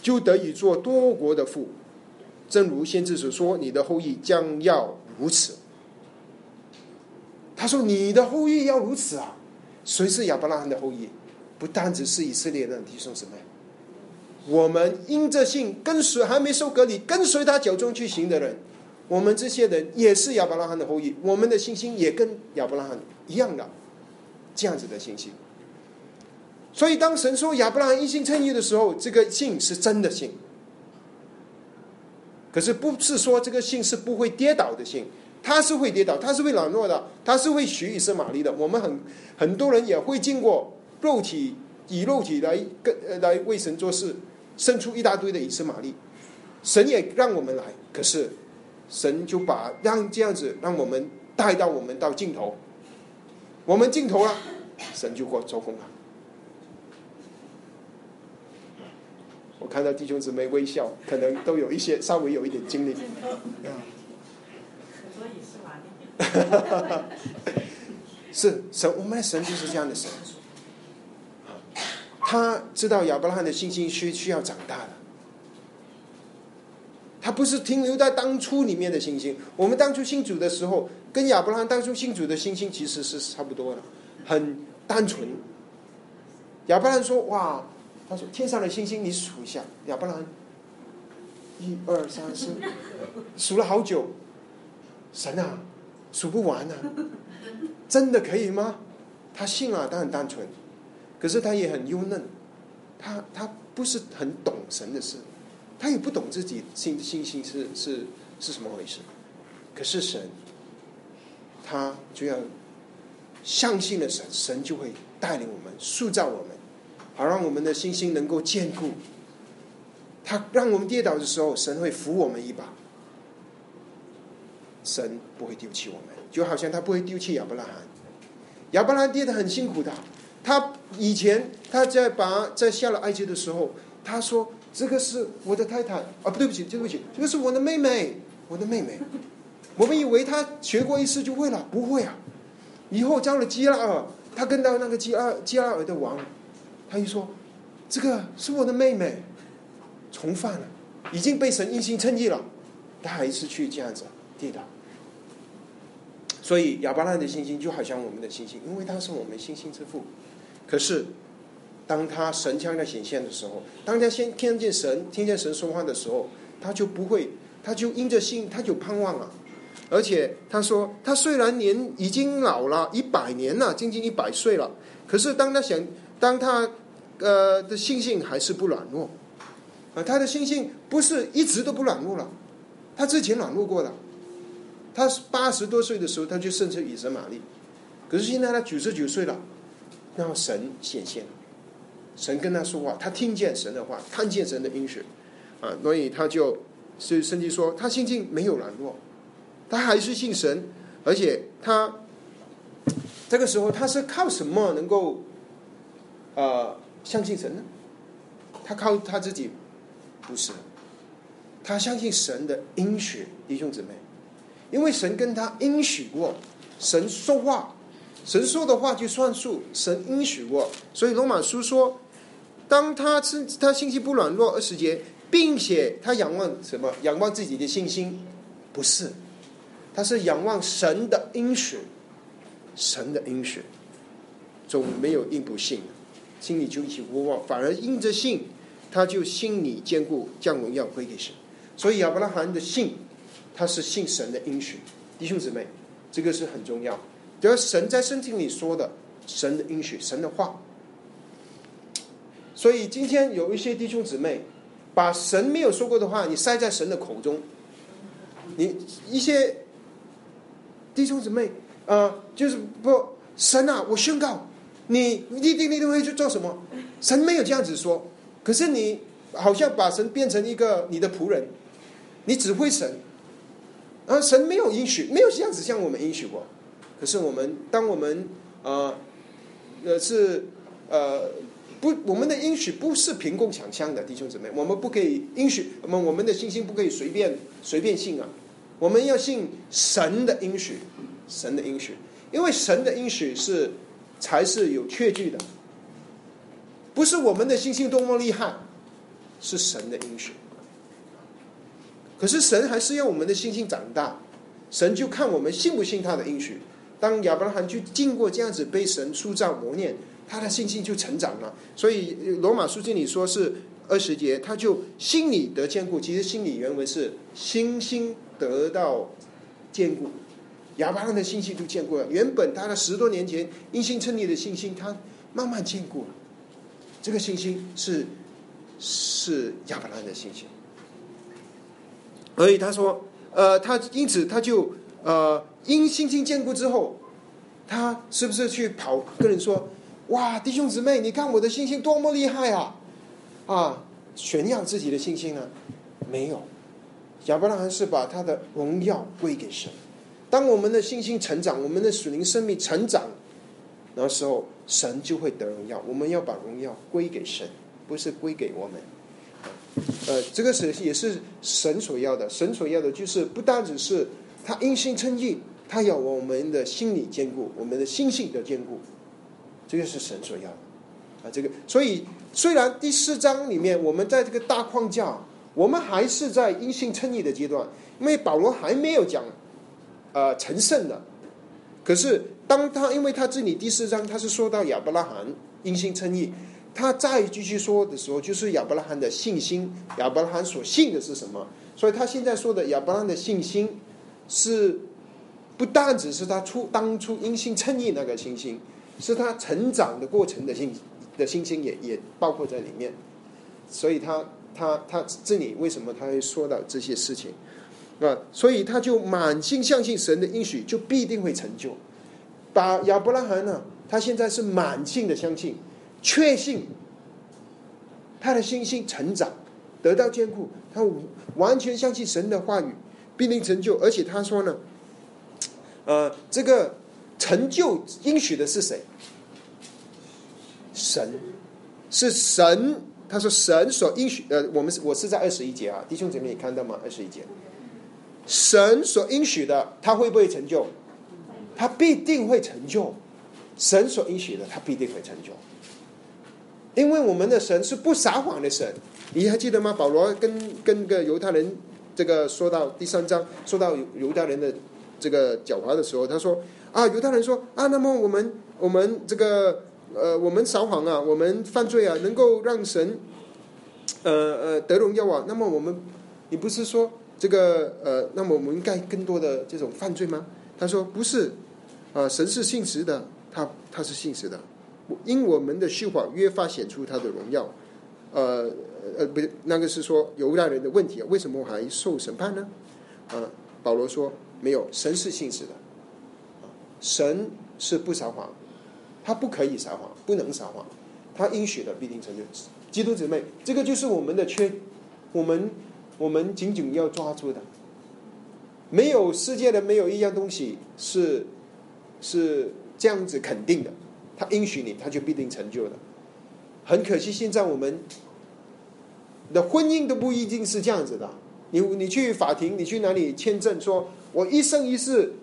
就得以做多国的父。正如先知所说：“你的后裔将要如此。”他说：“你的后裔要如此啊！”谁是亚伯拉罕的后裔？不单只是以色列人，弟兄姊妹，我们因着信跟随还没受隔离，跟随他脚中去行的人，我们这些人也是亚伯拉罕的后裔。我们的信心也跟亚伯拉罕一样的，这样子的信心。所以，当神说亚伯拉罕一心称义的时候，这个信是真的信。可是，不是说这个信是不会跌倒的信，他是会跌倒，他是会软弱的，他是会许以色玛利的。我们很很多人也会经过肉体以肉体来跟来为神做事，生出一大堆的以色玛利。神也让我们来，可是神就把让这样子让我们带到我们到尽头，我们尽头了，神就过做工了。我看到弟兄姊妹微笑，可能都有一些稍微有一点经历。是神，我们的神就是这样的神。他知道亚伯拉罕的信心需需要长大的，他不是停留在当初里面的信心。我们当初信主的时候，跟亚伯拉罕当初信主的信心其实是差不多的，很单纯。亚伯拉罕说：“哇，他说天上的星星，你数一下。”亚伯拉罕一二三四，数了好久。神啊，数不完啊！真的可以吗？他信啊，他很单纯，可是他也很幽嫩，他他不是很懂神的事，他也不懂自己信信心是是是什么回事。可是神，他就要相信了神，神就会带领我们，塑造我们，好让我们的信心能够坚固。他让我们跌倒的时候，神会扶我们一把。神不会丢弃我们，就好像他不会丢弃亚伯拉罕。亚伯拉罕跌得很辛苦的，他以前他在把在下了埃及的时候，他说：“这个是我的太太啊，不对不起，对不起，这个是我的妹妹，我的妹妹。”我们以为他学过一次就会了，不会啊！以后招了基拉尔，他跟到那个基拉基拉尔的王，他一说：“这个是我的妹妹。”重犯了，已经被神一心称义了，他还是去这样子。地的，所以亚伯拉罕的信心就好像我们的信心，因为他是我们信心之父。可是，当他神枪在显现的时候，当他先听见神、听见神说话的时候，他就不会，他就因着信，他就盼望了。而且他说，他虽然年已经老了一百年了，将近一百岁了，可是当他想，当他呃的信心还是不软弱啊，他的信心不是一直都不软弱了，他之前软弱过了。他八十多岁的时候，他就生出以神玛丽，可是现在他九十九岁了，然后神显现，神跟他说话，他听见神的话，看见神的应许，啊，所以他就，所以圣经说他心境没有软弱，他还是信神，而且他这个时候他是靠什么能够，呃，相信神呢？他靠他自己，不是，他相信神的应许，弟兄姊妹。因为神跟他应许过，神说话，神说的话就算数，神应许过，所以罗马书说，当他是他信心不软弱二十节，并且他仰望什么？仰望自己的信心，不是，他是仰望神的应许，神的应许，总没有因不信，心里就一起无望，反而因着信，他就心里坚固，将荣耀归给神。所以亚伯拉罕的信。他是信神的应许，弟兄姊妹，这个是很重要。只要神在圣经里说的，神的应许，神的话。所以今天有一些弟兄姊妹，把神没有说过的话，你塞在神的口中。你一些弟兄姊妹啊，就是不神啊，我宣告，你一定一定会去做什么？神没有这样子说，可是你好像把神变成一个你的仆人，你指挥神。而神没有允许，没有这样子向我们允许过。可是我们，当我们呃呃是呃不，我们的允许不是凭空想象的，弟兄姊妹，我们不可以允许，我们我们的信心不可以随便随便信啊。我们要信神的应许，神的应许，因为神的应许是才是有确据的，不是我们的信心多么厉害，是神的应许。可是神还是要我们的信心长大，神就看我们信不信他的应许。当亚伯拉罕去经过这样子被神塑造磨练，他的信心就成长了。所以罗马书经里说是二十节，他就心里得坚固。其实心理原文是心心得到坚固。亚伯拉罕的信心就坚固了。原本他的十多年前因信称义的信心，他慢慢坚固了。这个信心是是亚伯拉罕的信心。所以他说，呃，他因此他就呃，因信心坚固之后，他是不是去跑跟人说，哇，弟兄姊妹，你看我的信心多么厉害啊，啊，炫耀自己的信心呢？没有，亚伯拉罕是把他的荣耀归给神。当我们的信心成长，我们的属灵生命成长，那时候神就会得荣耀。我们要把荣耀归给神，不是归给我们。呃，这个是也是神所要的。神所要的就是不单只是他因信称义，他要我们的心理坚固，我们的心性的坚固，这个是神所要的啊。这个所以虽然第四章里面我们在这个大框架，我们还是在因信称义的阶段，因为保罗还没有讲呃成圣的。可是当他因为他这里第四章他是说到亚伯拉罕因信称义。他再继续说的时候，就是亚伯拉罕的信心。亚伯拉罕所信的是什么？所以他现在说的亚伯拉罕的信心，是不单只是他出当初因信称义那个信心，是他成长的过程的信的信心也也包括在里面。所以他他他这里为什么他会说到这些事情啊？所以他就满心相信神的应许，就必定会成就。把亚伯拉罕呢，他现在是满心的相信。确信他的信心成长，得到坚固，他完全相信神的话语必定成就。而且他说呢，呃，这个成就应许的是谁？神是神。他说神所应许，呃，我们我是在二十一节啊，弟兄姐妹，你看到吗？二十一节，神所应许的，他会不会成就？他必定会成就。神所应许的，他必定会成就。因为我们的神是不撒谎的神，你还记得吗？保罗跟跟个犹太人这个说到第三章，说到犹太人的这个狡猾的时候，他说啊，犹太人说啊，那么我们我们这个呃，我们撒谎啊，我们犯罪啊，能够让神呃呃得荣耀啊？那么我们，你不是说这个呃，那么我们应该更多的这种犯罪吗？他说不是，啊，神是信实的，他他是信实的。因我们的虚谎越发显出他的荣耀，呃呃，不，那个是说犹太人的问题啊，为什么还受审判呢？啊，保罗说没有，神是信实的，神是不撒谎，他不可以撒谎，不能撒谎，他应许的必定成就。基督姊妹，这个就是我们的缺，我们我们紧紧要抓住的，没有世界的没有一样东西是是这样子肯定的。他应许你，他就必定成就的。很可惜，现在我们的婚姻都不一定是这样子的。你你去法庭，你去哪里签证？说我一生一世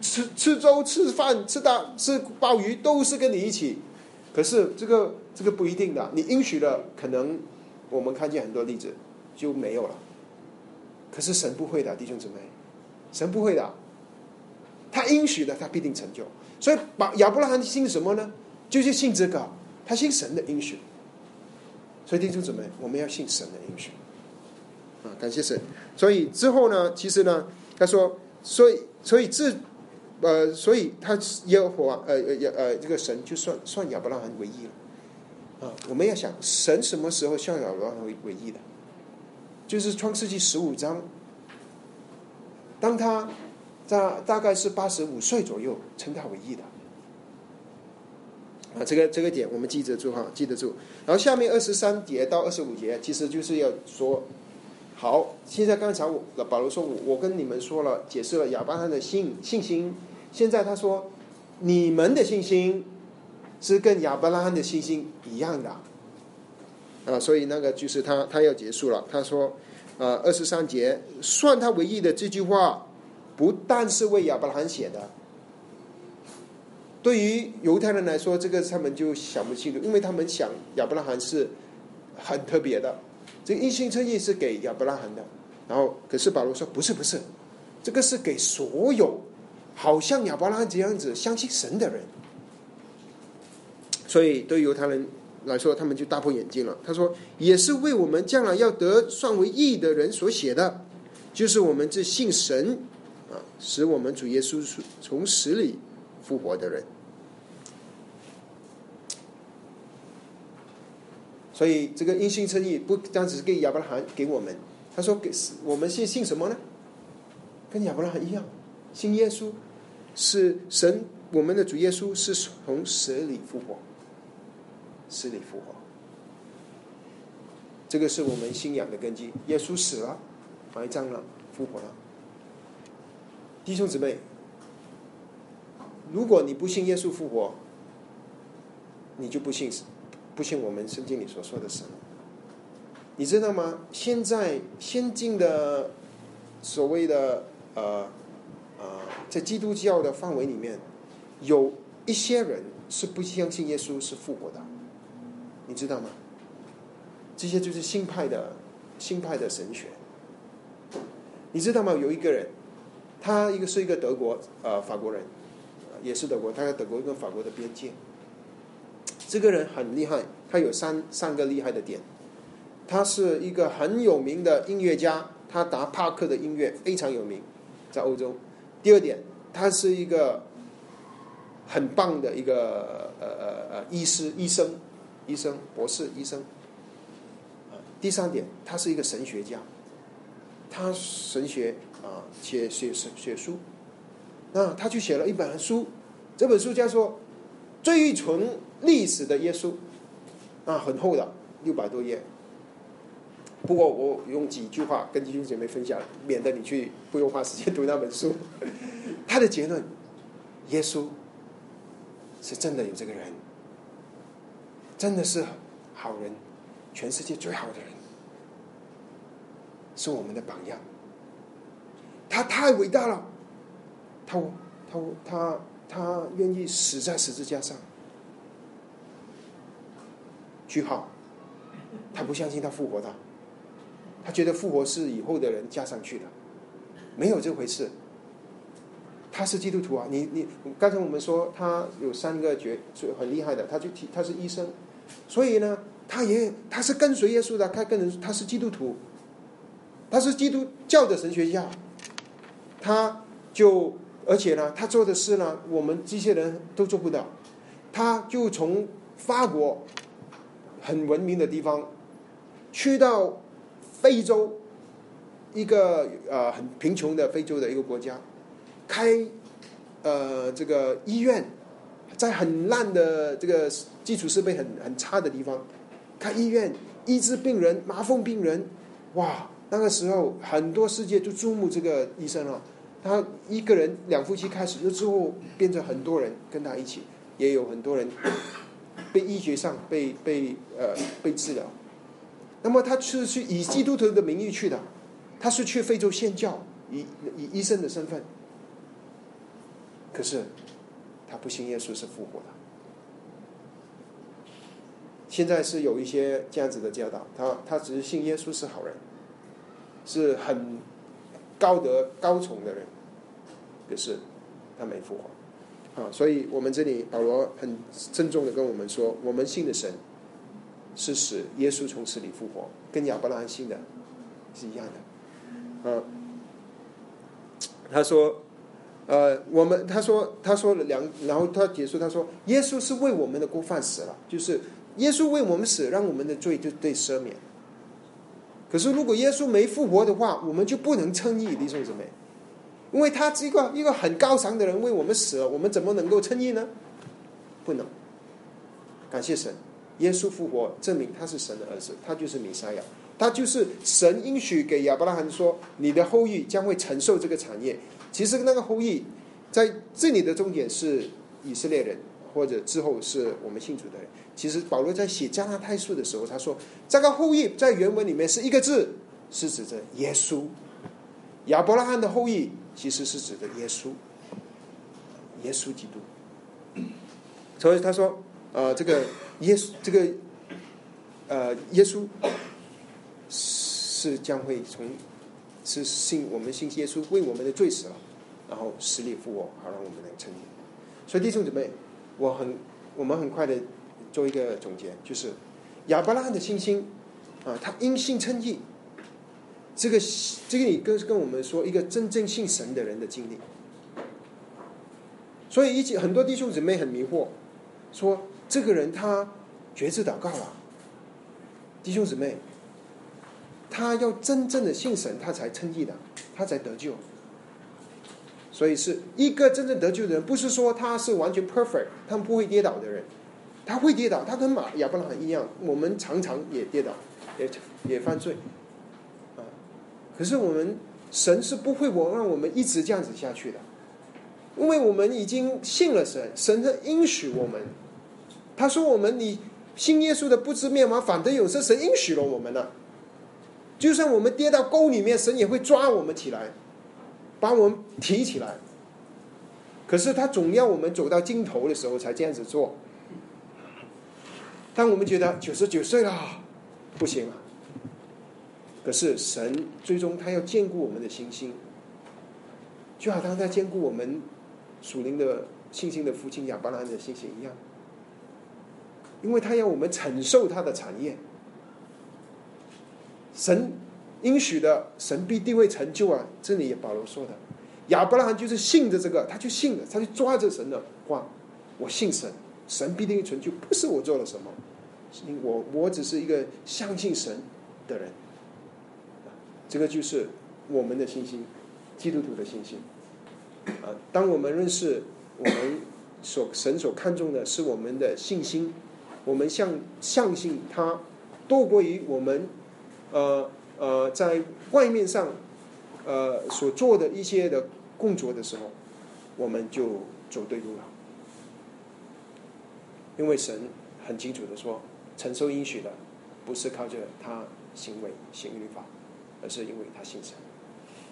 吃吃粥、吃饭、吃大吃鲍鱼，都是跟你一起。可是这个这个不一定的。你应许了，可能我们看见很多例子就没有了。可是神不会的，弟兄姊妹，神不会的。他应许的，他必定成就。所以，把亚伯拉罕信什么呢？就是信这个，他信神的应许。所以弟兄姊妹，我们要信神的应许。啊，感谢神。所以之后呢，其实呢，他说，所以，所以这，呃，所以他耶和华，呃呃呃，这个神就算算亚伯拉罕为义了。啊，我们要想，神什么时候向亚伯拉罕为为义的？就是创世纪十五章，当他。大大概是八十五岁左右称他为义的啊，这个这个点我们记得住哈，记得住。然后下面二十三节到二十五节，其实就是要说，好，现在刚才我保罗说，我我跟你们说了，解释了亚伯拉罕的信信心。现在他说，你们的信心是跟亚伯拉罕的信心一样的啊，所以那个就是他他要结束了。他说，呃，二十三节算他为义的这句话。不但是为亚伯拉罕写的，对于犹太人来说，这个他们就想不清楚，因为他们想亚伯拉罕是很特别的，这个一心称义是给亚伯拉罕的。然后，可是保罗说不是不是，这个是给所有好像亚伯拉罕这样子相信神的人。所以，对犹太人来说，他们就大破眼镜了。他说，也是为我们将来要得算为义的人所写的，就是我们这信神。啊使我们主耶稣从死里复活的人，所以这个因信称义不单只是给亚伯拉罕给我们，他说给我们信信什么呢？跟亚伯拉罕一样，信耶稣是神，我们的主耶稣是从死里复活，死里复活，这个是我们信仰的根基。耶稣死了，埋葬了，复活了。弟兄姊妹，如果你不信耶稣复活，你就不信不信我们圣经里所说的神。你知道吗？现在先进的所谓的呃呃，在基督教的范围里面，有一些人是不相信耶稣是复活的，你知道吗？这些就是新派的新派的神学。你知道吗？有一个人，他一个是一个德国呃法国人，也是德国，他在德国跟法国的边界。这个人很厉害，他有三三个厉害的点。他是一个很有名的音乐家，他打帕克的音乐非常有名，在欧洲。第二点，他是一个很棒的一个呃呃呃医师、医生、医生、博士、医生。第三点，他是一个神学家，他神学啊写写写写书，那他就写了一本书，这本书叫做《最纯历史的耶稣》，啊，很厚的，六百多页。不过我用几句话跟弟兄姐妹分享，免得你去不用花时间读那本书。他的结论：耶稣是真的有这个人，真的是好人，全世界最好的人，是我们的榜样。他太伟大了，他他他他愿意死在十字架上。句号，他不相信他复活的。他觉得复活是以后的人加上去的，没有这回事。他是基督徒啊，你你刚才我们说他有三个绝很厉害的，他就提他是医生，所以呢，他也他是跟随耶稣的，他跟人他是基督徒，他是基督教的神学家，他就而且呢，他做的事呢，我们这些人都做不到，他就从法国很文明的地方去到。非洲一个呃很贫穷的非洲的一个国家，开呃这个医院，在很烂的这个基础设备很很差的地方开医院医治病人麻风病人，哇！那个时候很多世界就注目这个医生了。他一个人两夫妻开始，之后变成很多人跟他一起，也有很多人被医学上被被呃被治疗。那么他是去以基督徒的名义去的，他是去非洲宣教，以以医生的身份。可是他不信耶稣是复活的。现在是有一些这样子的教导，他他只是信耶稣是好人，是很高德高崇的人，可是他没复活。啊，所以我们这里保罗很郑重的跟我们说，我们信的神。是使耶稣从死里复活，跟亚伯拉罕信的是一样的。啊，他说，呃，我们他说他说了两，然后他结束他说，耶稣是为我们的过犯死了，就是耶稣为我们死，让我们的罪就被赦免。可是如果耶稣没复活的话，我们就不能称义，弟兄姊妹，因为他是一个一个很高尚的人为我们死了，我们怎么能够称义呢？不能。感谢神。耶稣复活，证明他是神的儿子，他就是弥赛亚，他就是神应许给亚伯拉罕说，你的后裔将会承受这个产业。其实那个后裔在这里的重点是以色列人，或者之后是我们信主的人。其实保罗在写加拉太书的时候，他说这个后裔在原文里面是一个字，是指着耶稣。亚伯拉罕的后裔其实是指的耶稣，耶稣基督。所以他说，呃，这个。耶稣这个，呃，耶稣是将会从是信我们信耶稣为我们的罪死了，然后死里复活，好让我们能称义。所以弟兄姊妹，我很我们很快的做一个总结，就是亚伯拉罕的信心啊，他因信称义，这个这个你跟跟我们说一个真正信神的人的经历。所以一起很多弟兄姊妹很迷惑，说。这个人他绝志祷告了，弟兄姊妹，他要真正的信神，他才称义的，他才得救。所以是一个真正得救的人，不是说他是完全 perfect，他们不会跌倒的人，他会跌倒，他跟马亚伯拉罕一样，我们常常也跌倒，也也犯罪，啊，可是我们神是不会我让我们一直这样子下去的，因为我们已经信了神，神的应许我们。他说：“我们你信耶稣的不知灭亡，反得有这神应许了我们呢。就算我们跌到沟里面，神也会抓我们起来，把我们提起来。可是他总要我们走到尽头的时候才这样子做。当我们觉得九十九岁了，不行了。可是神最终他要兼顾我们的信心，就好像他兼顾我们属灵的信心的父亲亚伯拉罕的信心一样，因为他要我们承受他的产业。神应许的，神必定会成就啊！这里也保罗说的，亚伯拉罕就是信着这个，他就信了，他就抓着神的话，我信神，神必定会成就，不是我做了什么，我我只是一个相信神的人。这个就是我们的信心，基督徒的信心。啊，当我们认识我们所神所看重的是我们的信心，我们相相信他多过于我们呃呃在外面上呃所做的一些的工作的时候，我们就走对路了。因为神很清楚的说，承受应许的不是靠着他行为行律法。而是因为他信神，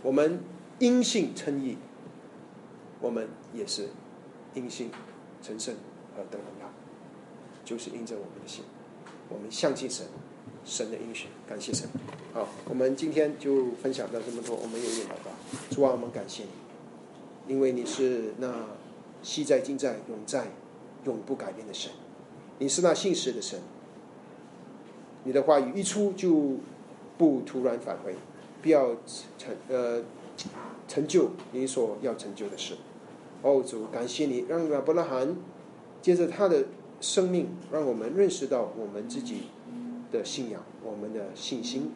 我们因信称义，我们也是因信成圣而得荣耀，就是因着我们的信，我们相信神，神的应许，感谢神。好，我们今天就分享到这么多，我们有点祷告，主啊，我们感谢你，因为你是那昔在、今在、永在、永不改变的神，你是那信实的神，你的话语一出就。不突然返回，必要成呃成就你所要成就的事。哦，主，感谢你让亚伯拉罕接着他的生命，让我们认识到我们自己的信仰，我们的信心，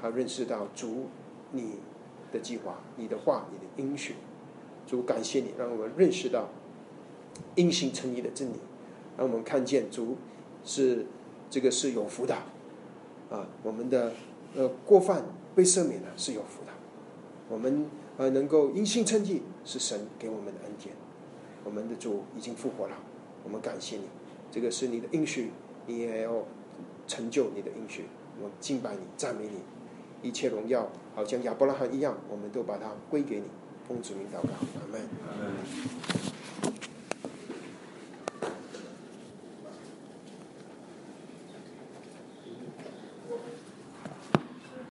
还认识到主你的计划、你的话、你的应许。主，感谢你让我们认识到因信称义的真理，让我们看见主是这个是有福的啊，我们的。呃，过犯被赦免了是有福的。我们呃能够因信称义，是神给我们的恩典。我们的主已经复活了，我们感谢你。这个是你的应许，你也要成就你的应许。我们敬拜你，赞美你，一切荣耀好像亚伯拉罕一样，我们都把它归给你。奉主名祷告，阿门。